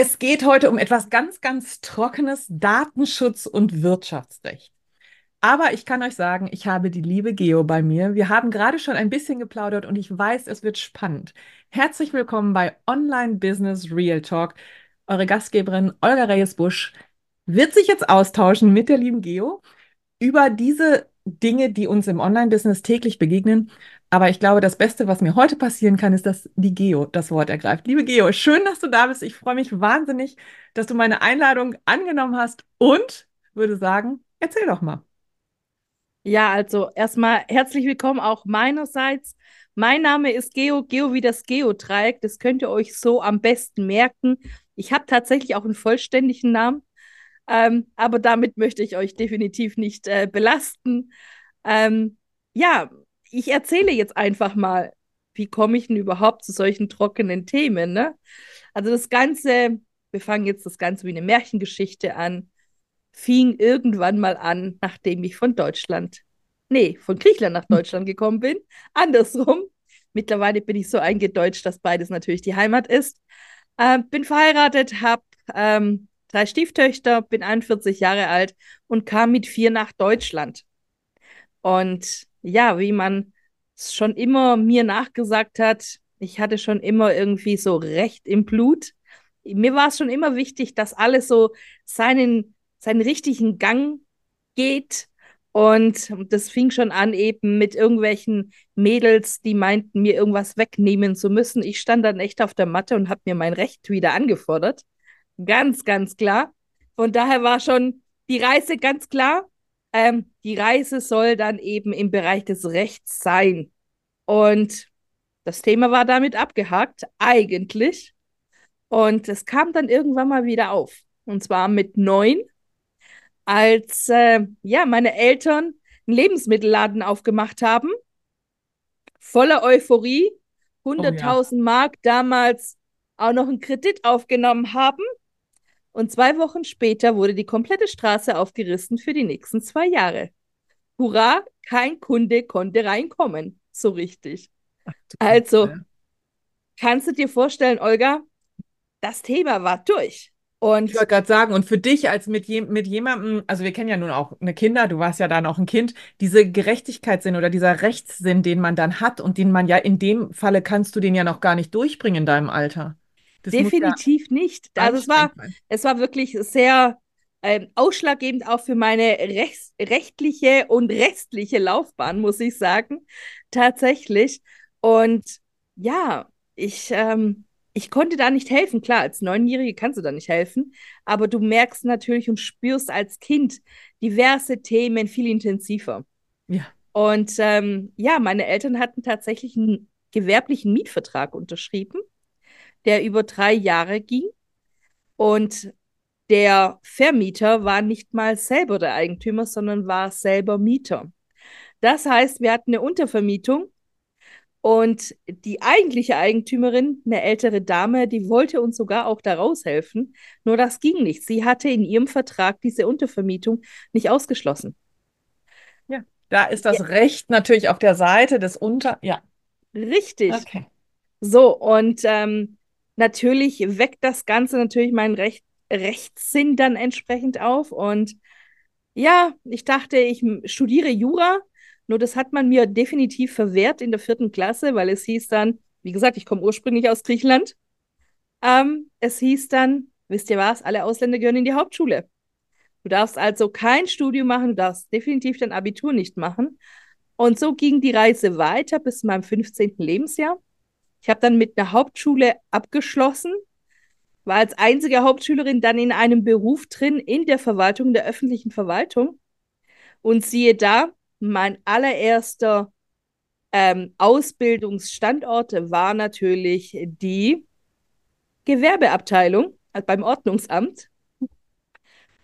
es geht heute um etwas ganz, ganz Trockenes, Datenschutz und Wirtschaftsrecht. Aber ich kann euch sagen, ich habe die liebe Geo bei mir. Wir haben gerade schon ein bisschen geplaudert und ich weiß, es wird spannend. Herzlich willkommen bei Online Business Real Talk. Eure Gastgeberin Olga Reyes-Busch wird sich jetzt austauschen mit der lieben Geo über diese Dinge, die uns im Online-Business täglich begegnen. Aber ich glaube, das Beste, was mir heute passieren kann, ist, dass die Geo das Wort ergreift. Liebe Geo, schön, dass du da bist. Ich freue mich wahnsinnig, dass du meine Einladung angenommen hast und würde sagen, erzähl doch mal. Ja, also erstmal herzlich willkommen auch meinerseits. Mein Name ist Geo, Geo wie das Geodreieck. Das könnt ihr euch so am besten merken. Ich habe tatsächlich auch einen vollständigen Namen. Ähm, aber damit möchte ich euch definitiv nicht äh, belasten. Ähm, ja, ich erzähle jetzt einfach mal, wie komme ich denn überhaupt zu solchen trockenen Themen? Ne? Also das Ganze, wir fangen jetzt das Ganze wie eine Märchengeschichte an, fing irgendwann mal an, nachdem ich von Deutschland, nee, von Griechenland nach Deutschland gekommen bin. Andersrum. Mittlerweile bin ich so eingedeutscht, dass beides natürlich die Heimat ist. Äh, bin verheiratet, habe ähm, drei Stieftöchter, bin 41 Jahre alt und kam mit vier nach Deutschland. Und ja, wie man schon immer mir nachgesagt hat, ich hatte schon immer irgendwie so Recht im Blut. Mir war es schon immer wichtig, dass alles so seinen, seinen richtigen Gang geht. Und das fing schon an eben mit irgendwelchen Mädels, die meinten, mir irgendwas wegnehmen zu müssen. Ich stand dann echt auf der Matte und habe mir mein Recht wieder angefordert. Ganz, ganz klar. Von daher war schon die Reise ganz klar. Ähm, die Reise soll dann eben im Bereich des Rechts sein. Und das Thema war damit abgehakt, eigentlich. Und es kam dann irgendwann mal wieder auf. Und zwar mit neun, als äh, ja, meine Eltern einen Lebensmittelladen aufgemacht haben. Voller Euphorie. 100.000 oh, ja. Mark damals auch noch einen Kredit aufgenommen haben und zwei Wochen später wurde die komplette Straße aufgerissen für die nächsten zwei Jahre. Hurra, kein Kunde konnte reinkommen. So richtig. Ach, also, kannst du dir vorstellen, Olga, das Thema war durch. Und ich wollte gerade sagen, und für dich als mit, je, mit jemandem, also wir kennen ja nun auch eine Kinder, du warst ja dann auch ein Kind, diese Gerechtigkeitssinn oder dieser Rechtssinn, den man dann hat und den man ja in dem Falle kannst du den ja noch gar nicht durchbringen in deinem Alter. Das Definitiv ja nicht. Also es war, es war wirklich sehr ähm, ausschlaggebend auch für meine rechts, rechtliche und restliche Laufbahn, muss ich sagen. Tatsächlich. Und ja, ich, ähm, ich konnte da nicht helfen. Klar, als Neunjährige kannst du da nicht helfen, aber du merkst natürlich und spürst als Kind diverse Themen viel intensiver. Ja. Und ähm, ja, meine Eltern hatten tatsächlich einen gewerblichen Mietvertrag unterschrieben der über drei Jahre ging. Und der Vermieter war nicht mal selber der Eigentümer, sondern war selber Mieter. Das heißt, wir hatten eine Untervermietung und die eigentliche Eigentümerin, eine ältere Dame, die wollte uns sogar auch da raushelfen. Nur das ging nicht. Sie hatte in ihrem Vertrag diese Untervermietung nicht ausgeschlossen. Ja, da ist das ja. Recht natürlich auf der Seite des Unter. Ja. Richtig. Okay. So, und ähm, natürlich weckt das Ganze natürlich meinen Recht, Rechtssinn dann entsprechend auf. Und ja, ich dachte, ich studiere Jura, nur das hat man mir definitiv verwehrt in der vierten Klasse, weil es hieß dann, wie gesagt, ich komme ursprünglich aus Griechenland. Ähm, es hieß dann, wisst ihr was, alle Ausländer gehören in die Hauptschule. Du darfst also kein Studium machen, du darfst definitiv dein Abitur nicht machen. Und so ging die Reise weiter bis zu meinem 15. Lebensjahr. Ich habe dann mit einer Hauptschule abgeschlossen, war als einzige Hauptschülerin dann in einem Beruf drin, in der Verwaltung, der öffentlichen Verwaltung. Und siehe da, mein allererster ähm, Ausbildungsstandort war natürlich die Gewerbeabteilung also beim Ordnungsamt.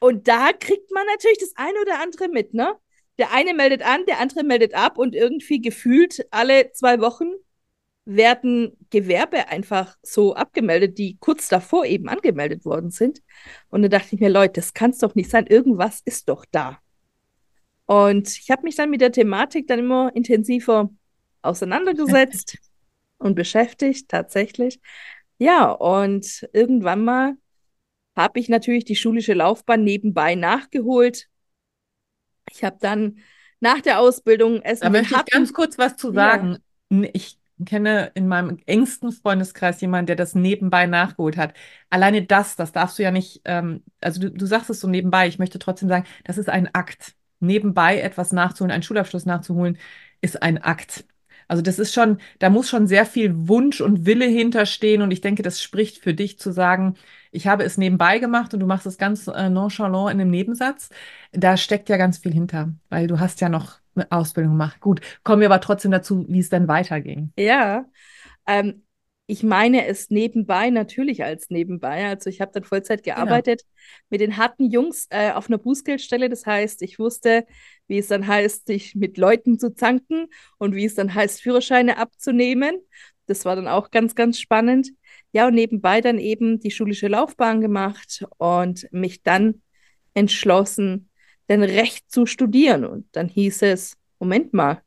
Und da kriegt man natürlich das eine oder andere mit, ne? Der eine meldet an, der andere meldet ab und irgendwie gefühlt alle zwei Wochen werden Gewerbe einfach so abgemeldet, die kurz davor eben angemeldet worden sind. Und da dachte ich mir, Leute, das kann es doch nicht sein. Irgendwas ist doch da. Und ich habe mich dann mit der Thematik dann immer intensiver auseinandergesetzt und beschäftigt, tatsächlich. Ja, und irgendwann mal habe ich natürlich die schulische Laufbahn nebenbei nachgeholt. Ich habe dann nach der Ausbildung es Da möchte ich ganz kurz was zu sagen. Ja. Ich kenne in meinem engsten Freundeskreis jemanden, der das nebenbei nachgeholt hat. Alleine das, das darfst du ja nicht, ähm, also du, du sagst es so nebenbei. Ich möchte trotzdem sagen, das ist ein Akt. Nebenbei etwas nachzuholen, einen Schulabschluss nachzuholen, ist ein Akt. Also das ist schon, da muss schon sehr viel Wunsch und Wille hinterstehen und ich denke, das spricht für dich zu sagen, ich habe es nebenbei gemacht und du machst es ganz äh, nonchalant in einem Nebensatz. Da steckt ja ganz viel hinter, weil du hast ja noch Ausbildung gemacht. Gut, kommen wir aber trotzdem dazu, wie es dann weiterging. Ja, ähm, ich meine es nebenbei natürlich als nebenbei. Also ich habe dann Vollzeit genau. gearbeitet genau. mit den harten Jungs äh, auf einer Bußgeldstelle. Das heißt, ich wusste, wie es dann heißt, sich mit Leuten zu zanken und wie es dann heißt, Führerscheine abzunehmen. Das war dann auch ganz, ganz spannend. Ja, und nebenbei dann eben die schulische Laufbahn gemacht und mich dann entschlossen, denn Recht zu studieren. Und dann hieß es, Moment mal,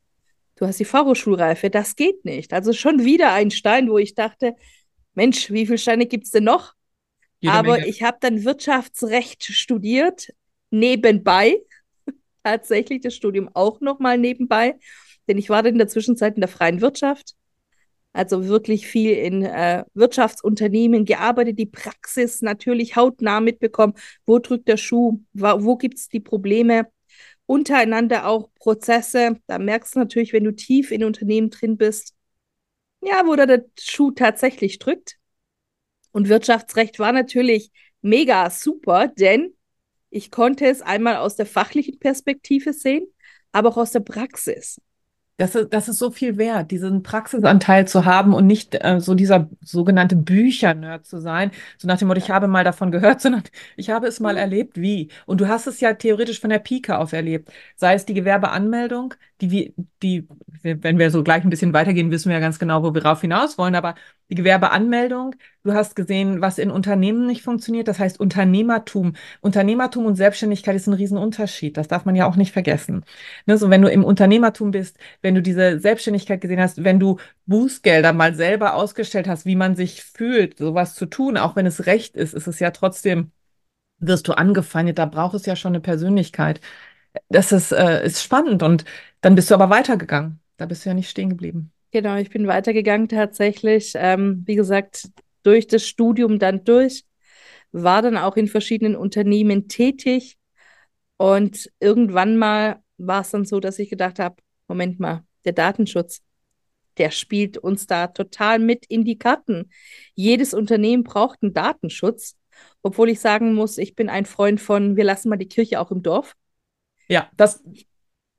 du hast die Fachhochschulreife, das geht nicht. Also schon wieder ein Stein, wo ich dachte, Mensch, wie viele Steine gibt es denn noch? Jede Aber Menge. ich habe dann Wirtschaftsrecht studiert, nebenbei, tatsächlich das Studium auch nochmal nebenbei, denn ich war dann in der Zwischenzeit in der freien Wirtschaft, also wirklich viel in äh, Wirtschaftsunternehmen gearbeitet, die Praxis natürlich hautnah mitbekommen, wo drückt der Schuh, wo, wo gibt es die Probleme, untereinander auch Prozesse. Da merkst du natürlich, wenn du tief in Unternehmen drin bist, ja, wo da der Schuh tatsächlich drückt. Und Wirtschaftsrecht war natürlich mega super, denn ich konnte es einmal aus der fachlichen Perspektive sehen, aber auch aus der Praxis. Das ist, das ist so viel wert, diesen Praxisanteil zu haben und nicht äh, so dieser sogenannte Büchernerd zu sein. So nach dem Motto, ich habe mal davon gehört, sondern ich habe es mal mhm. erlebt, wie. Und du hast es ja theoretisch von der Pike auf erlebt. Sei es die Gewerbeanmeldung, die, die, wenn wir so gleich ein bisschen weitergehen, wissen wir ja ganz genau, wo wir rauf hinaus wollen, aber die Gewerbeanmeldung, du hast gesehen, was in Unternehmen nicht funktioniert, das heißt Unternehmertum. Unternehmertum und Selbstständigkeit ist ein Riesenunterschied, das darf man ja auch nicht vergessen. Ne, so wenn du im Unternehmertum bist, wenn du diese Selbstständigkeit gesehen hast, wenn du Bußgelder mal selber ausgestellt hast, wie man sich fühlt, sowas zu tun, auch wenn es recht ist, ist es ja trotzdem, wirst du angefeindet, da braucht es ja schon eine Persönlichkeit. Das ist, äh, ist spannend und dann bist du aber weitergegangen. Da bist du ja nicht stehen geblieben. Genau, ich bin weitergegangen tatsächlich. Ähm, wie gesagt, durch das Studium dann durch, war dann auch in verschiedenen Unternehmen tätig. Und irgendwann mal war es dann so, dass ich gedacht habe, Moment mal, der Datenschutz, der spielt uns da total mit in die Karten. Jedes Unternehmen braucht einen Datenschutz, obwohl ich sagen muss, ich bin ein Freund von, wir lassen mal die Kirche auch im Dorf. Ja, das,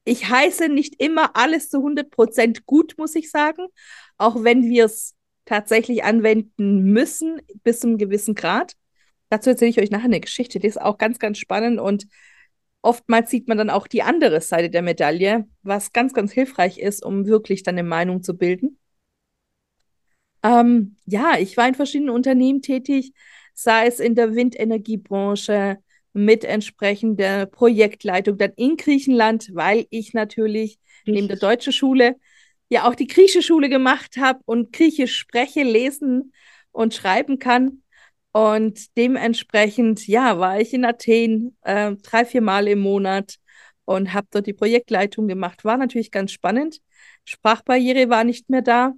ich heiße nicht immer alles zu 100 Prozent gut, muss ich sagen, auch wenn wir es tatsächlich anwenden müssen bis zu einem gewissen Grad. Dazu erzähle ich euch nachher eine Geschichte, die ist auch ganz, ganz spannend und oftmals sieht man dann auch die andere Seite der Medaille, was ganz, ganz hilfreich ist, um wirklich dann eine Meinung zu bilden. Ähm, ja, ich war in verschiedenen Unternehmen tätig, sei es in der Windenergiebranche, mit entsprechender Projektleitung dann in Griechenland, weil ich natürlich neben der deutschen Schule ja auch die griechische Schule gemacht habe und Griechisch spreche, lesen und schreiben kann. Und dementsprechend, ja, war ich in Athen äh, drei, vier Mal im Monat und habe dort die Projektleitung gemacht. War natürlich ganz spannend. Sprachbarriere war nicht mehr da.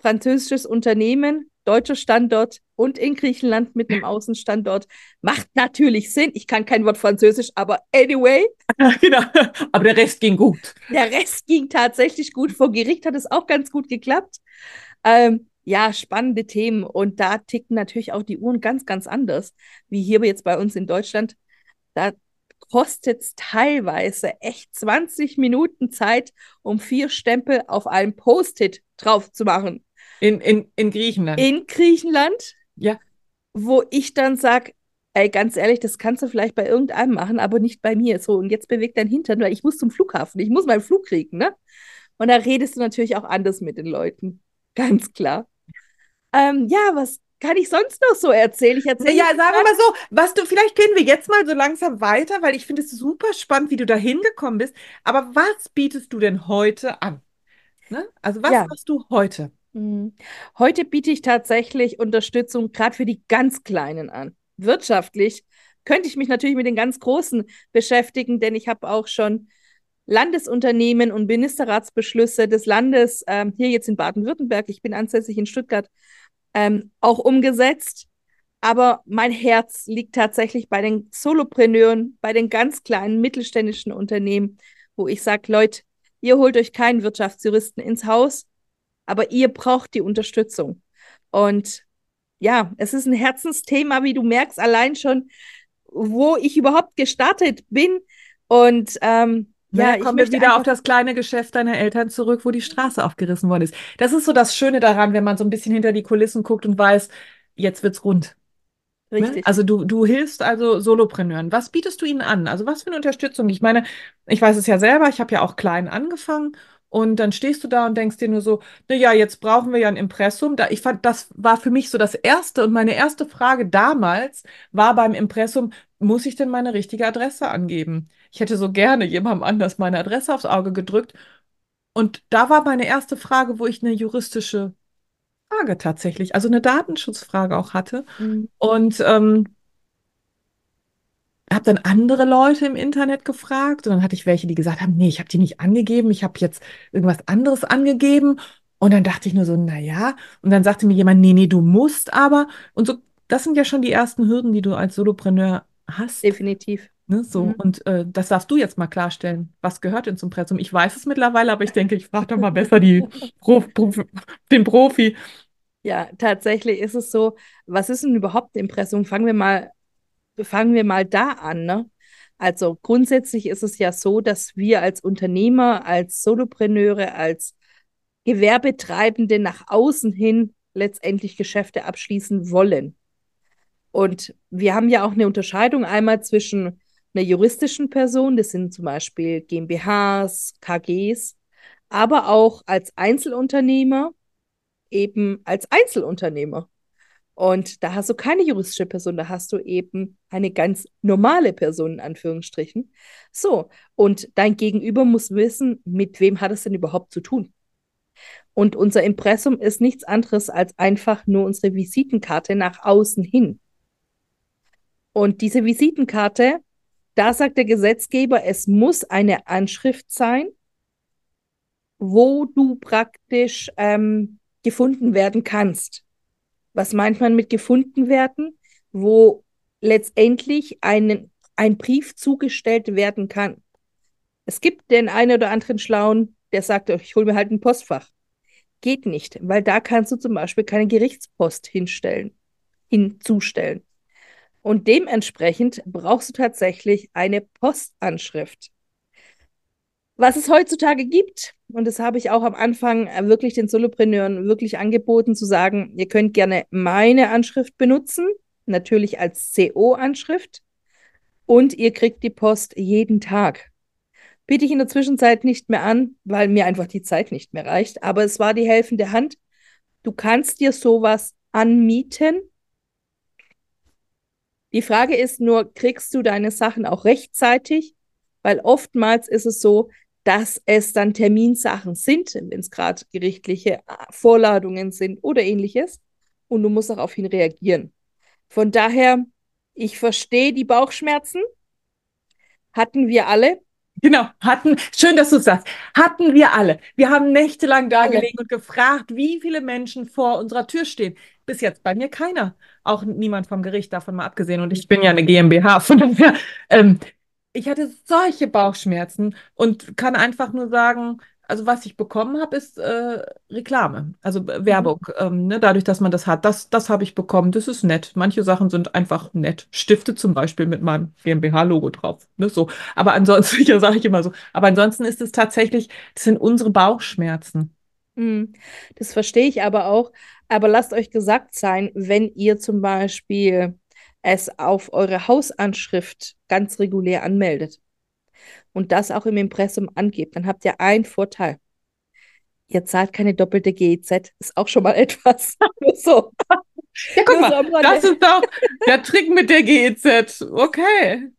Französisches Unternehmen, deutscher Standort und in Griechenland mit einem Außenstandort. Macht natürlich Sinn. Ich kann kein Wort Französisch, aber anyway. genau. Aber der Rest ging gut. Der Rest ging tatsächlich gut. Vor Gericht hat es auch ganz gut geklappt. Ähm, ja, spannende Themen. Und da ticken natürlich auch die Uhren ganz, ganz anders, wie hier jetzt bei uns in Deutschland. Da kostet es teilweise echt 20 Minuten Zeit, um vier Stempel auf einem Post-it drauf zu machen. In, in, in Griechenland. In Griechenland. Ja. Wo ich dann sage, ey, ganz ehrlich, das kannst du vielleicht bei irgendeinem machen, aber nicht bei mir. So, und jetzt bewegt dein Hintern, weil ich muss zum Flughafen, ich muss meinen Flug kriegen, ne? Und da redest du natürlich auch anders mit den Leuten. Ganz klar. Ähm, ja, was kann ich sonst noch so erzählen? Ich erzähle. Ja, sagen wir mal so, was du, vielleicht gehen wir jetzt mal so langsam weiter, weil ich finde es super spannend, wie du da hingekommen bist. Aber was bietest du denn heute an? Ne? Also, was Ja. machst du heute? Mhm. Heute biete ich tatsächlich Unterstützung gerade für die ganz Kleinen an. Wirtschaftlich könnte ich mich natürlich mit den ganz Großen beschäftigen, denn ich habe auch schon Landesunternehmen und Ministerratsbeschlüsse des Landes ähm, hier jetzt in Baden-Württemberg, ich bin ansässig in Stuttgart, ähm, auch umgesetzt. Aber mein Herz liegt tatsächlich bei den Solopreneuren, bei den ganz kleinen mittelständischen Unternehmen, wo ich sage, Leute, ihr holt euch keinen Wirtschaftsjuristen ins Haus, aber ihr braucht die Unterstützung. Und ja, es ist ein Herzensthema, wie du merkst, allein schon, wo ich überhaupt gestartet bin. Und ähm, Ja, ja, ich kommen wir möchte wieder auf das kleine Geschäft deiner Eltern zurück, wo die Straße aufgerissen worden ist. Das ist so das Schöne daran, wenn man so ein bisschen hinter die Kulissen guckt und weiß, jetzt wird's rund. Ne? richtig. Also du, du hilfst also Solopreneuren. Was bietest du ihnen an? Also was für eine Unterstützung? Ich meine, ich weiß es ja selber, ich habe ja auch klein angefangen und dann stehst du da und denkst dir nur so, na ja, jetzt brauchen wir ja ein Impressum. Da, ich fand, das war für mich so das Erste und meine erste Frage damals war beim Impressum, muss ich denn meine richtige Adresse angeben? Ich hätte so gerne jemandem anders meine Adresse aufs Auge gedrückt und da war meine erste Frage, wo ich eine juristische Frage tatsächlich, also eine Datenschutzfrage auch hatte. Mhm. Und ähm, habe dann andere Leute im Internet gefragt und dann hatte ich welche, die gesagt haben, nee, ich habe die nicht angegeben, ich habe jetzt irgendwas anderes angegeben. Und dann dachte ich nur so, na ja. Und dann sagte mir jemand, nee, nee, du musst aber. Und so, das sind ja schon die ersten Hürden, die du als Solopreneur hast. Definitiv. Ne, so. Mhm. Und äh, das darfst du jetzt mal klarstellen. Was gehört denn zum Pressum? Ich weiß es mittlerweile, aber ich denke, ich frage doch mal besser die Prof, Prof, den Profi. Ja, tatsächlich ist es so, was ist denn überhaupt Impressum? Fangen wir mal, fangen wir mal da an, ne? Also grundsätzlich ist es ja so, dass wir als Unternehmer, als Solopreneure, als Gewerbetreibende nach außen hin letztendlich Geschäfte abschließen wollen. Und wir haben ja auch eine Unterscheidung einmal zwischen einer juristischen Person, das sind zum Beispiel GmbHs, KGs, aber auch als Einzelunternehmer, eben als Einzelunternehmer. Und da hast du keine juristische Person, da hast du eben eine ganz normale Person, in Anführungsstrichen. So, und dein Gegenüber muss wissen, mit wem hat es denn überhaupt zu tun. Und unser Impressum ist nichts anderes als einfach nur unsere Visitenkarte nach außen hin. Und diese Visitenkarte, da sagt der Gesetzgeber, es muss eine Anschrift sein, wo du praktisch ähm, gefunden werden kannst. Was meint man mit gefunden werden? Wo letztendlich einen, ein Brief zugestellt werden kann. Es gibt den einen oder anderen Schlauen, der sagt, ich hole mir halt ein Postfach. Geht nicht, weil da kannst du zum Beispiel keine Gerichtspost hinstellen, hinzustellen. Und dementsprechend brauchst du tatsächlich eine Postanschrift. Was es heutzutage gibt, und das habe ich auch am Anfang wirklich den Solopreneuren wirklich angeboten, zu sagen, ihr könnt gerne meine Anschrift benutzen, natürlich als CO-Anschrift, und ihr kriegt die Post jeden Tag. Biete ich in der Zwischenzeit nicht mehr an, weil mir einfach die Zeit nicht mehr reicht, aber es war die helfende Hand. Du kannst dir sowas anmieten. Die Frage ist nur, kriegst du deine Sachen auch rechtzeitig? Weil oftmals ist es so, dass es dann Terminsachen sind, wenn es gerade gerichtliche Vorladungen sind oder ähnliches. Und du musst daraufhin reagieren. Von daher, ich verstehe die Bauchschmerzen. Hatten wir alle. Genau, hatten, schön, dass du es sagst, hatten wir alle. Wir haben nächtelang da gelegen und gefragt, wie viele Menschen vor unserer Tür stehen. Bis jetzt bei mir keiner. Auch niemand vom Gericht, davon mal abgesehen. Und ich bin ja eine GmbH, von daher, ähm, ich hatte solche Bauchschmerzen und kann einfach nur sagen, also was ich bekommen habe, ist äh, Reklame, also äh, Werbung. Ähm, ne, dadurch, dass man das hat, das, das habe ich bekommen. Das ist nett. Manche Sachen sind einfach nett. Stifte zum Beispiel mit meinem GmbH-Logo drauf. Ne, so. Aber ansonsten, ja, sage ich immer so. Aber ansonsten ist es tatsächlich, das sind unsere Bauchschmerzen. Hm, Das verstehe ich aber auch. Aber lasst euch gesagt sein, wenn ihr zum Beispiel es auf eure Hausanschrift ganz regulär anmeldet und das auch im Impressum angebt, dann habt ihr einen Vorteil. Ihr zahlt keine doppelte GEZ, ist auch schon mal etwas. so. Ja, guck mal, das ist doch der Trick mit der GEZ. Okay.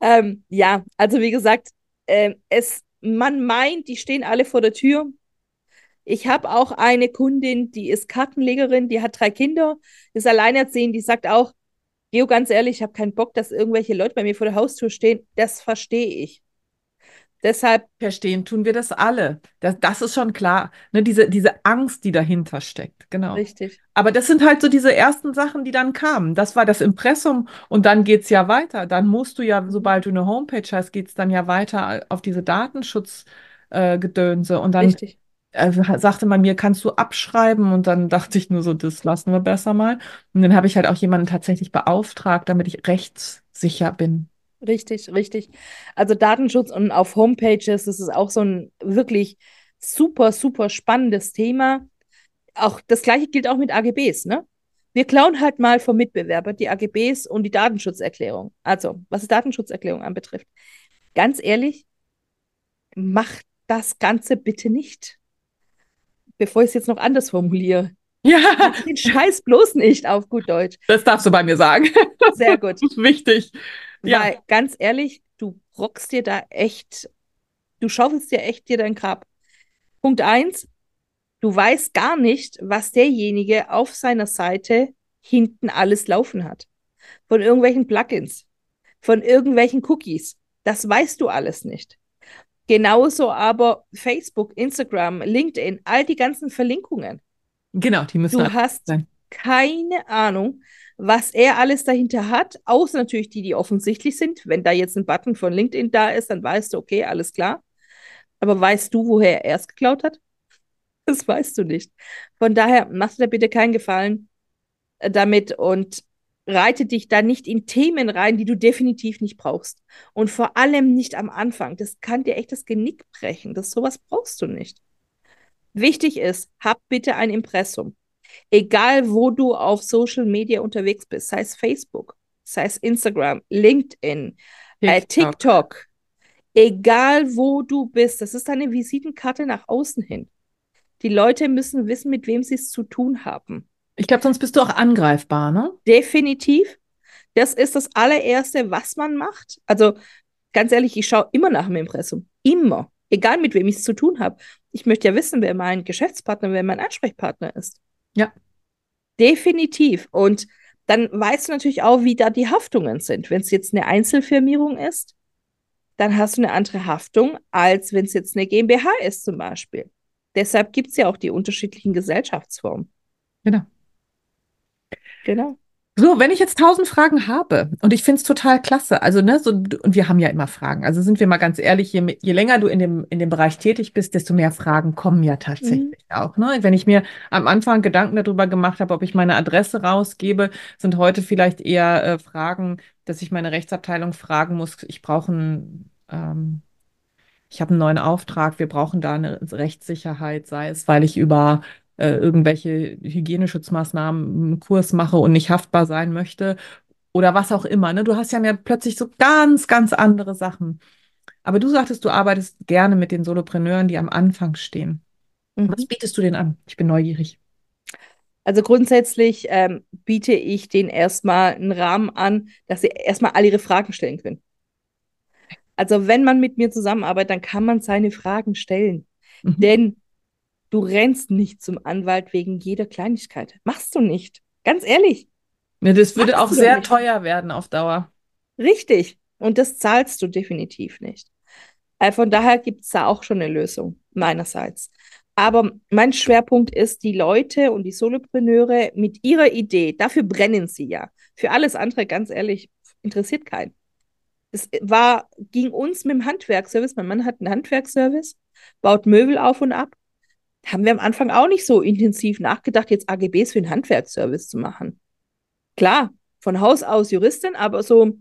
Ähm, ja, also wie gesagt, äh, es, man meint, die stehen alle vor der Tür. Ich habe auch eine Kundin, die ist Kartenlegerin, die hat drei Kinder, ist alleinerziehend, die sagt auch, Geo, ganz ehrlich, ich habe keinen Bock, dass irgendwelche Leute bei mir vor der Haustür stehen. Das verstehe ich. Deshalb. Verstehen tun wir das alle. Das, das ist schon klar. Ne, diese, diese Angst, die dahinter steckt. Genau. Richtig. Aber das sind halt so diese ersten Sachen, die dann kamen. Das war das Impressum und dann geht es ja weiter. Dann musst du ja, sobald du eine Homepage hast, geht es dann ja weiter auf diese Datenschutzgedönse. Äh, und dann Richtig. Äh, sagte man mir, kannst du abschreiben? Und dann dachte ich nur so, das lassen wir besser mal. Und dann habe ich halt auch jemanden tatsächlich beauftragt, damit ich rechtssicher bin. Richtig, richtig. Also Datenschutz und auf Homepages, das ist auch so ein wirklich super, super spannendes Thema. Auch das gleiche gilt auch mit AGBs, ne? Wir klauen halt mal vom Mitbewerber die AGBs und die Datenschutzerklärung. Also, was die Datenschutzerklärung anbetrifft. Ganz ehrlich, macht das Ganze bitte nicht. Bevor ich es jetzt noch anders formuliere. Ja. Den Scheiß bloß nicht auf gut Deutsch. Das darfst du bei mir sagen. Sehr gut. Das ist wichtig. Ja. Weil ganz ehrlich, du rockst dir da echt, du schaufelst dir echt dir dein Grab. Punkt eins, du weißt gar nicht, was derjenige auf seiner Seite hinten alles laufen hat. Von irgendwelchen Plugins, von irgendwelchen Cookies. Das weißt du alles nicht. Genauso aber Facebook, Instagram, LinkedIn, all die ganzen Verlinkungen. Genau, die müssen Du hast sein. keine Ahnung, was er alles dahinter hat, außer natürlich die, die offensichtlich sind. Wenn da jetzt ein Button von LinkedIn da ist, dann weißt du, okay, alles klar. Aber weißt du, woher er es geklaut hat? Das weißt du nicht. Von daher machst du dir bitte keinen Gefallen äh, damit und reite dich da nicht in Themen rein, die du definitiv nicht brauchst. Und vor allem nicht am Anfang. Das kann dir echt das Genick brechen. Das sowas brauchst du nicht. Wichtig ist, hab bitte ein Impressum. Egal, wo du auf Social Media unterwegs bist, sei es Facebook, sei es Instagram, LinkedIn, äh, TikTok. Äh, TikTok, egal wo du bist, das ist deine Visitenkarte nach außen hin. Die Leute müssen wissen, mit wem sie es zu tun haben. Ich glaube, sonst bist du auch angreifbar, ne? Definitiv. Das ist das allererste, was man macht. Also ganz ehrlich, ich schaue immer nach dem Impressum. Immer. Egal, mit wem ich es zu tun habe. Ich möchte ja wissen, wer mein Geschäftspartner, wer mein Ansprechpartner ist. Ja. Definitiv. Und dann weißt du natürlich auch, wie da die Haftungen sind. Wenn es jetzt eine Einzelfirmierung ist, dann hast du eine andere Haftung, als wenn es jetzt eine GmbH ist zum Beispiel. Deshalb gibt es ja auch die unterschiedlichen Gesellschaftsformen. Genau. Genau. So, wenn ich jetzt tausend Fragen habe und ich finde es total klasse, also ne, so, und wir haben ja immer Fragen, also sind wir mal ganz ehrlich, je, je länger du in dem, in dem Bereich tätig bist, desto mehr Fragen kommen ja tatsächlich mhm. auch. Ne? Wenn ich mir am Anfang Gedanken darüber gemacht habe, ob ich meine Adresse rausgebe, sind heute vielleicht eher äh, Fragen, dass ich meine Rechtsabteilung fragen muss, ich brauche ein, ähm, ich habe einen neuen Auftrag, wir brauchen da eine Rechtssicherheit, sei es, weil ich über äh, irgendwelche Hygieneschutzmaßnahmen einen Kurs mache und nicht haftbar sein möchte oder was auch immer. Ne? Du hast ja plötzlich so ganz, ganz andere Sachen. Aber du sagtest, du arbeitest gerne mit den Solopreneuren, die am Anfang stehen. Mhm. Was bietest du denen an? Ich bin neugierig. Also grundsätzlich ähm, biete ich denen erstmal einen Rahmen an, dass sie erstmal all ihre Fragen stellen können. Also wenn man mit mir zusammenarbeitet, dann kann man seine Fragen stellen. Mhm. Denn Du rennst nicht zum Anwalt wegen jeder Kleinigkeit. Machst du nicht. Ganz ehrlich. Ja, das würde Machst auch sehr teuer werden auf Dauer. Richtig. Und das zahlst du definitiv nicht. Äh, von daher gibt es da auch schon eine Lösung, meinerseits. Aber mein Schwerpunkt ist, die Leute und die Solopreneure mit ihrer Idee, dafür brennen sie ja. Für alles andere, ganz ehrlich, interessiert keinen. Es war, ging uns mit dem Handwerkservice. Mein Mann hat einen Handwerkservice, baut Möbel auf und ab haben wir am Anfang auch nicht so intensiv nachgedacht, jetzt AGBs für den Handwerksservice zu machen. Klar, von Haus aus Juristin, aber so,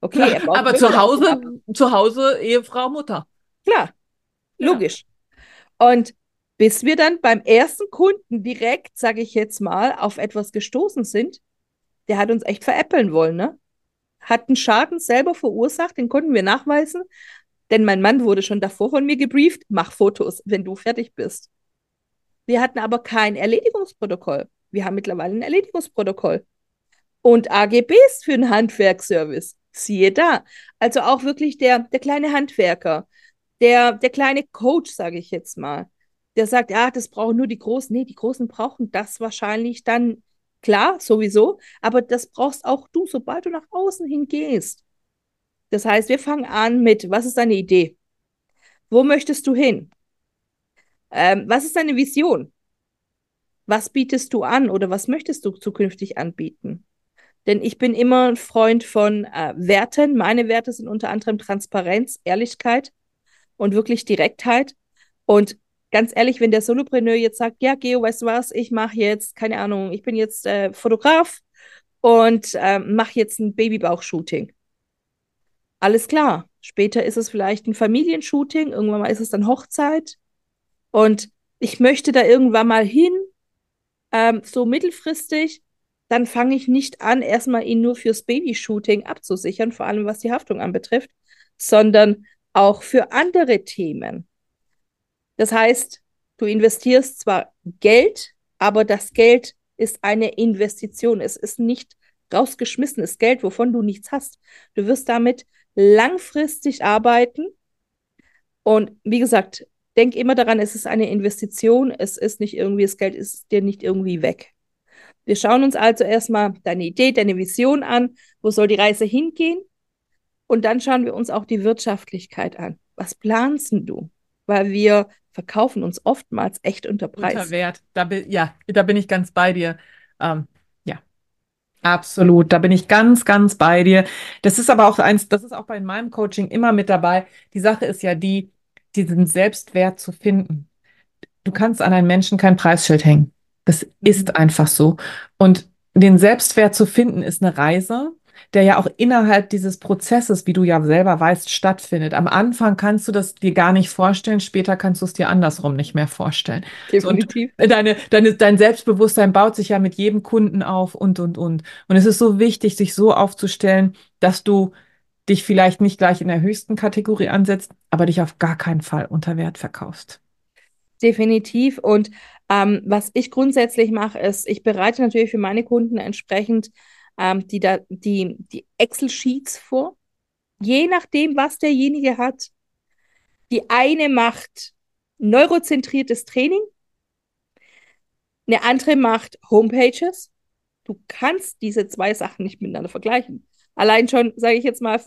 okay. Ja, aber zu Hause, zu Hause Ehefrau, Mutter. Klar, logisch. Ja. Und bis wir dann beim ersten Kunden direkt, sage ich jetzt mal, auf etwas gestoßen sind, der hat uns echt veräppeln wollen, ne? Hat einen Schaden selber verursacht, den konnten wir nachweisen, denn mein Mann wurde schon davor von mir gebrieft, mach Fotos, wenn du fertig bist. Wir hatten aber kein Erledigungsprotokoll. Wir haben mittlerweile ein Erledigungsprotokoll. Und AGBs für einen Handwerksservice. Siehe da. Also auch wirklich der, der kleine Handwerker, der, der kleine Coach, sage ich jetzt mal, der sagt, ja, das brauchen nur die Großen. Nee, die Großen brauchen das wahrscheinlich dann, klar, sowieso, aber das brauchst auch du, sobald du nach außen hin gehst. Das heißt, wir fangen an mit, was ist deine Idee? Wo möchtest du hin? Ähm, was ist deine Vision? Was bietest du an oder was möchtest du zukünftig anbieten? Denn ich bin immer ein Freund von äh, Werten. Meine Werte sind unter anderem Transparenz, Ehrlichkeit und wirklich Direktheit. Und ganz ehrlich, wenn der Solopreneur jetzt sagt, ja, Geo, weißt du was, ich mache jetzt, keine Ahnung, ich bin jetzt äh, Fotograf und äh, mache jetzt ein Babybauch-Shooting. Alles klar. Später ist es vielleicht ein Familienshooting, irgendwann mal ist es dann Hochzeit. Und ich möchte da irgendwann mal hin, ähm, so mittelfristig, dann fange ich nicht an, erstmal ihn nur fürs Babyshooting abzusichern, vor allem was die Haftung anbetrifft, sondern auch für andere Themen. Das heißt, du investierst zwar Geld, aber das Geld ist eine Investition. Es ist nicht rausgeschmissenes Geld, wovon du nichts hast. Du wirst damit langfristig arbeiten. Und wie gesagt, denk immer daran, es ist eine Investition. Es ist nicht irgendwie, das Geld ist dir nicht irgendwie weg. Wir schauen uns also erstmal deine Idee, deine Vision an. Wo soll die Reise hingehen? Und dann schauen wir uns auch die Wirtschaftlichkeit an. Was planst du? Weil wir verkaufen uns oftmals echt unter Preis. Unter Wert. Da bin, ja, da bin ich ganz bei dir. Ähm, ja, absolut. Da bin ich ganz, ganz bei dir. Das ist aber auch eins, das ist auch bei meinem Coaching immer mit dabei. Die Sache ist ja die, diesen Selbstwert zu finden. Du kannst an einen Menschen kein Preisschild hängen. Das ist mhm. einfach so. Und den Selbstwert zu finden, ist eine Reise der ja auch innerhalb dieses Prozesses, wie du ja selber weißt, stattfindet. Am Anfang kannst du das dir gar nicht vorstellen, später kannst du es dir andersrum nicht mehr vorstellen. Definitiv. So, deine, deine, dein Selbstbewusstsein baut sich ja mit jedem Kunden auf und, und, und. Und es ist so wichtig, sich so aufzustellen, dass du dich vielleicht nicht gleich in der höchsten Kategorie ansetzt, aber dich auf gar keinen Fall unter Wert verkaufst. Definitiv. Und ähm, was ich grundsätzlich mache, ist, ich bereite natürlich für meine Kunden entsprechend ähm, die, die, die Excel-Sheets vor. Je nachdem, was derjenige hat. Die eine macht neurozentriertes Training, eine andere macht Homepages. Du kannst diese zwei Sachen nicht miteinander vergleichen. Allein schon, sage ich jetzt mal,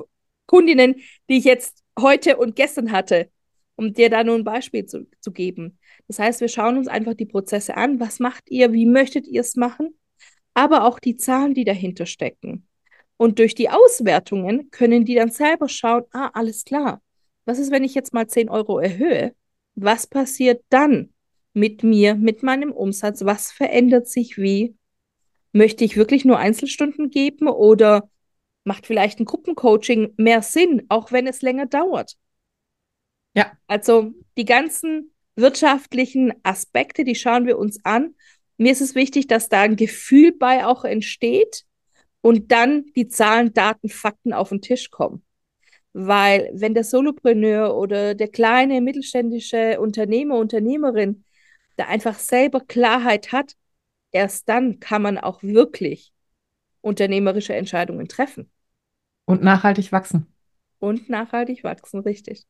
Kundinnen, die ich jetzt heute und gestern hatte, um dir da nur ein Beispiel zu, zu geben. Das heißt, wir schauen uns einfach die Prozesse an. Was macht ihr? Wie möchtet ihr es machen? aber auch die Zahlen, die dahinter stecken. Und durch die Auswertungen können die dann selber schauen, ah, alles klar. Was ist, wenn ich jetzt mal 10 Euro erhöhe? Was passiert dann mit mir, mit meinem Umsatz? Was verändert sich wie? Möchte ich wirklich nur Einzelstunden geben oder macht vielleicht ein Gruppencoaching mehr Sinn, auch wenn es länger dauert? Ja. Also die ganzen wirtschaftlichen Aspekte, die schauen wir uns an mir ist es wichtig, dass da ein Gefühl bei auch entsteht und dann die Zahlen, Daten, Fakten auf den Tisch kommen. Weil wenn der Solopreneur oder der kleine mittelständische Unternehmer, Unternehmerin da einfach selber Klarheit hat, erst dann kann man auch wirklich unternehmerische Entscheidungen treffen. Und nachhaltig wachsen. Und nachhaltig wachsen, richtig.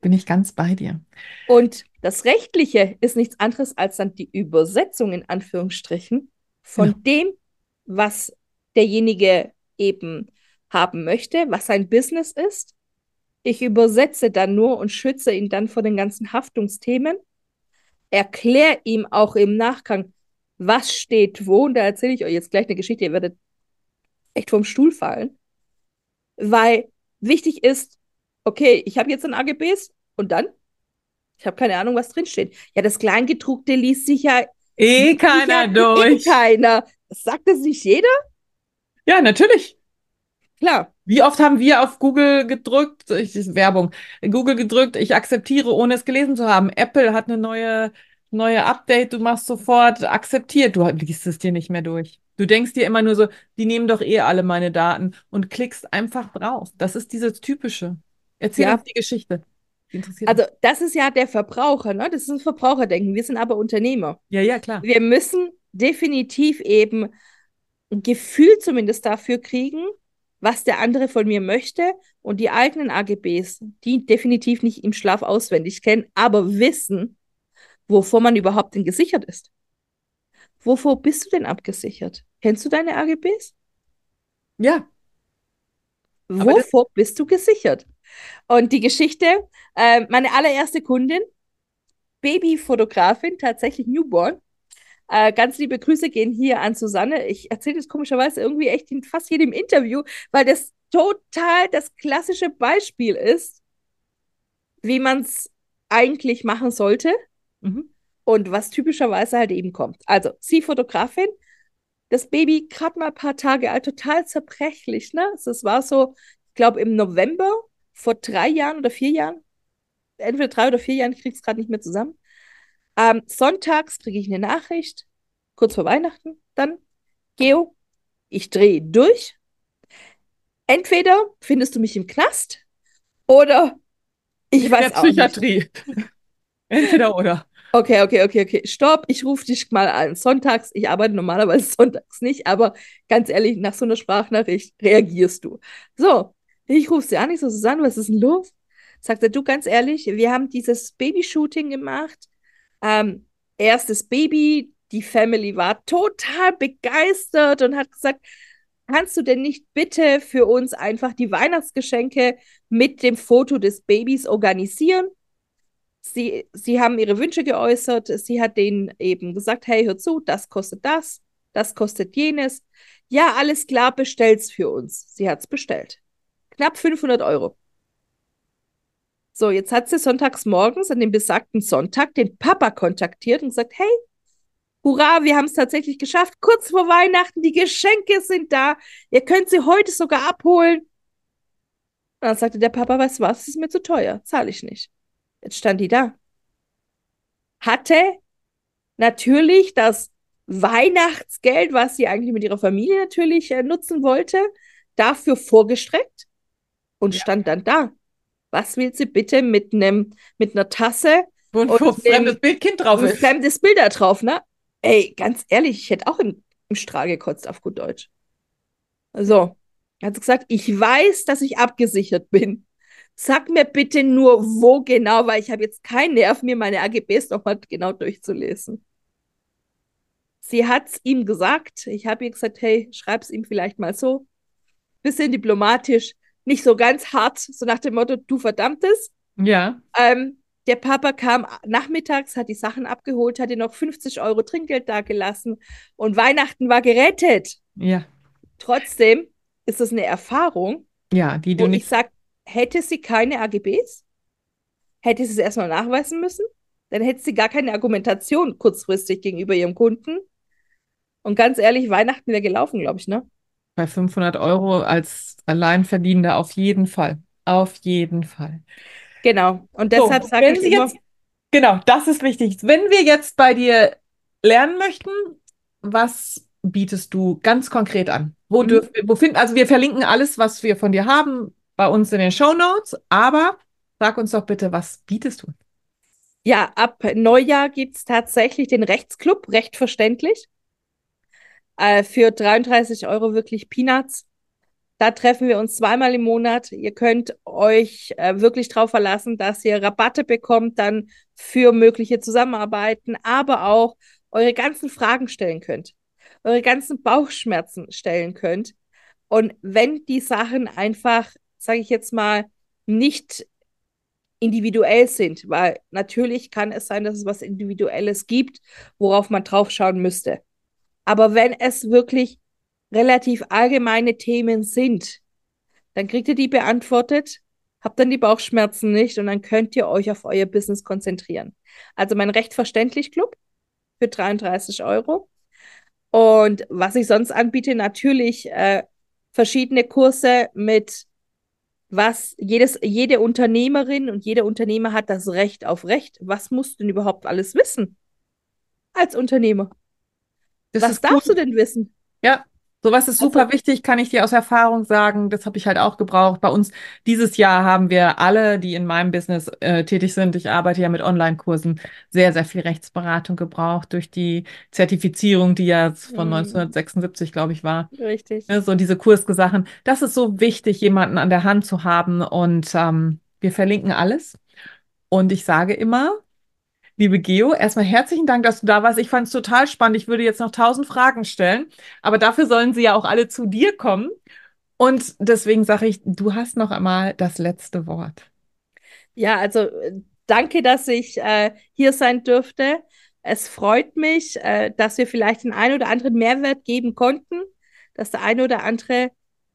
Bin ich ganz bei dir. Und das Rechtliche ist nichts anderes als dann die Übersetzung in Anführungsstrichen von ja. dem, was derjenige eben haben möchte, was sein Business ist. Ich übersetze dann nur und schütze ihn dann vor den ganzen Haftungsthemen, erkläre ihm auch im Nachgang, was steht wo. Und da erzähle ich euch jetzt gleich eine Geschichte, ihr werdet echt vom Stuhl fallen. Weil wichtig ist, okay, ich habe jetzt ein AGBs und dann? Ich habe keine Ahnung, was drinsteht. Ja, das Kleingedruckte liest sich ja eh keiner ja, durch. Eh keiner. Sagt das nicht jeder? Ja, natürlich. Klar. Wie oft haben wir auf Google gedrückt, ich, Werbung, Google gedrückt, ich akzeptiere, ohne es gelesen zu haben. Apple hat eine neue, neue Update, du machst sofort akzeptiert, du liest es dir nicht mehr durch. Du denkst dir immer nur so, die nehmen doch eh alle meine Daten und klickst einfach drauf. Das ist dieses Typische. Erzähl Ja. uns die Geschichte. Die Also, das ist ja der Verbraucher, ne? Das ist ein Verbraucherdenken. Wir sind aber Unternehmer. Ja, ja, klar. Wir müssen definitiv eben ein Gefühl zumindest dafür kriegen, was der andere von mir möchte und die eigenen AGBs, die definitiv nicht im Schlaf auswendig kennen, aber wissen, wovor man überhaupt denn gesichert ist. Wovor bist du denn abgesichert? Kennst du deine AGBs? Ja, Wovor bist du gesichert? Und die Geschichte, äh, meine allererste Kundin, Babyfotografin, tatsächlich Newborn. Äh, ganz liebe Grüße gehen hier an Susanne. Ich erzähle das komischerweise irgendwie echt in fast jedem Interview, weil das total das klassische Beispiel ist, wie man es eigentlich machen sollte mhm. und was typischerweise halt eben kommt. Also, sie Fotografin, das Baby gerade mal ein paar Tage alt, total zerbrechlich, ne? Es war so, ich glaube, im November vor drei Jahren oder vier Jahren, entweder drei oder vier Jahren, ich krieg's gerade nicht mehr zusammen. Ähm, sonntags kriege ich eine Nachricht, kurz vor Weihnachten, dann, Geo, ich drehe durch. Entweder findest du mich im Knast oder ich In weiß der auch nicht. Psychiatrie. Entweder oder. Okay, okay, okay, okay. Stopp, ich rufe dich mal an. Sonntags, ich arbeite normalerweise sonntags nicht, aber ganz ehrlich, nach so einer Sprachnachricht reagierst du. So, ich rufe sie an, ich so, Susanne, was ist denn los? Sagt er, du, ganz ehrlich, wir haben dieses Babyshooting gemacht. Ähm, erstes Baby, die Family war total begeistert und hat gesagt, kannst du denn nicht bitte für uns einfach die Weihnachtsgeschenke mit dem Foto des Babys organisieren? Sie, sie haben ihre Wünsche geäußert. Sie hat denen eben gesagt, hey, hör zu, das kostet das, das kostet jenes. Ja, alles klar, bestell's für uns. Sie hat's bestellt. Knapp 500 Euro. So, jetzt hat sie sonntags morgens an dem besagten Sonntag den Papa kontaktiert und gesagt, hey, hurra, wir haben es tatsächlich geschafft. Kurz vor Weihnachten, die Geschenke sind da. Ihr könnt sie heute sogar abholen. Und dann sagte der Papa, weißt du was, ist mir zu teuer, zahle ich nicht. Jetzt stand die da. Hatte natürlich das Weihnachtsgeld, was sie eigentlich mit ihrer Familie natürlich äh, nutzen wollte, dafür vorgestreckt und Ja. stand dann da. Was will sie bitte mit einem mit einer Tasse Wo ein Und wo ein fremdes Bildkind drauf ein ist. fremdes Bild da drauf, ne? Ey, ganz ehrlich, ich hätte auch im, im Strahl gekotzt auf gut Deutsch. So, hat sie gesagt, ich weiß, dass ich abgesichert bin. Sag mir bitte nur, wo genau, weil ich habe jetzt keinen Nerv, mir meine AGBs nochmal genau durchzulesen. Sie hat's ihm gesagt. Ich habe ihr gesagt, hey, schreib's ihm vielleicht mal so. Bisschen diplomatisch, nicht so ganz hart, so nach dem Motto, du verdammtes. Ja. Ähm, der Papa kam nachmittags, hat die Sachen abgeholt, hat ihr noch 50 Euro Trinkgeld dagelassen und Weihnachten war gerettet. Ja. Trotzdem ist das eine Erfahrung, Ja, die du wo ich nicht. Sage, hätte sie keine AGBs, hätte sie es erstmal nachweisen müssen, dann hätte sie gar keine Argumentation kurzfristig gegenüber ihrem Kunden. Und ganz ehrlich, Weihnachten wäre gelaufen, glaube ich, ne? Bei 500 Euro als Alleinverdienender auf jeden Fall. Auf jeden Fall. Genau. Und So, deshalb sage wenn ich Sie immer, jetzt, genau, das ist wichtig. Wenn wir jetzt bei dir lernen möchten, was bietest du ganz konkret an? Wo Mhm. dürfen wir, wo finden, also wir verlinken alles, was wir von dir haben, bei uns in den Show Notes, aber sag uns doch bitte, was bietest du? ja, ab Neujahr gibt es tatsächlich den Rechtsclub, recht verständlich. Äh, für 33 Euro wirklich Peanuts. Da treffen wir uns zweimal im Monat. Ihr könnt euch äh, wirklich darauf verlassen, dass ihr Rabatte bekommt dann für mögliche Zusammenarbeiten, aber auch eure ganzen Fragen stellen könnt, eure ganzen Bauchschmerzen stellen könnt. Und wenn die Sachen einfach, sage ich jetzt mal, nicht individuell sind, weil natürlich kann es sein, dass es was Individuelles gibt, worauf man drauf schauen müsste. Aber wenn es wirklich relativ allgemeine Themen sind, dann kriegt ihr die beantwortet, habt dann die Bauchschmerzen nicht und dann könnt ihr euch auf euer Business konzentrieren. Also mein Recht verständlich Club für 33 Euro. Und was ich sonst anbiete, natürlich äh, verschiedene Kurse mit was jedes, jede Unternehmerin und jeder Unternehmer hat das Recht auf Recht. Was musst du denn überhaupt alles wissen als Unternehmer? Das was darfst gut. du denn wissen? Ja, sowas ist super Also, wichtig, kann ich dir aus Erfahrung sagen. Das habe ich halt auch gebraucht. Bei uns dieses Jahr haben wir alle, die in meinem Business äh, tätig sind, ich arbeite ja mit Online-Kursen, sehr, sehr viel Rechtsberatung gebraucht durch die Zertifizierung, die ja von mh, 1976, glaube ich, war. richtig. Ne, so diese Kursgesachen. Das ist so wichtig, jemanden an der Hand zu haben. Und ähm, wir verlinken alles. Und ich sage immer, Liebe Geo, erstmal herzlichen Dank, dass du da warst. Ich fand es total spannend. Ich würde jetzt noch tausend Fragen stellen, aber dafür sollen sie ja auch alle zu dir kommen. Und deswegen sage ich, du hast noch einmal das letzte Wort. Ja, also äh, danke, dass ich äh, hier sein dürfte. Es freut mich, äh, dass wir vielleicht den einen oder anderen Mehrwert geben konnten, dass der eine oder andere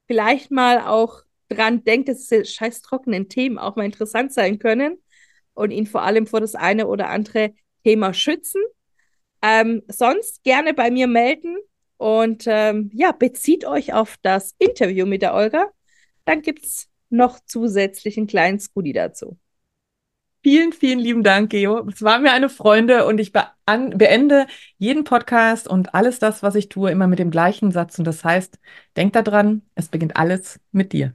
vielleicht mal auch dran denkt, dass diese scheiß trockenen Themen auch mal interessant sein können und ihn vor allem vor das eine oder andere Thema schützen. Ähm, sonst gerne bei mir melden und ähm, ja, bezieht euch auf das Interview mit der Olga. Dann gibt es noch zusätzlich einen kleinen Scooty dazu. Vielen, vielen lieben Dank, Geo. Es war mir eine Freude und ich bean- beende jeden Podcast und alles das, was ich tue, immer mit dem gleichen Satz. Und das heißt, denk daran, es beginnt alles mit dir.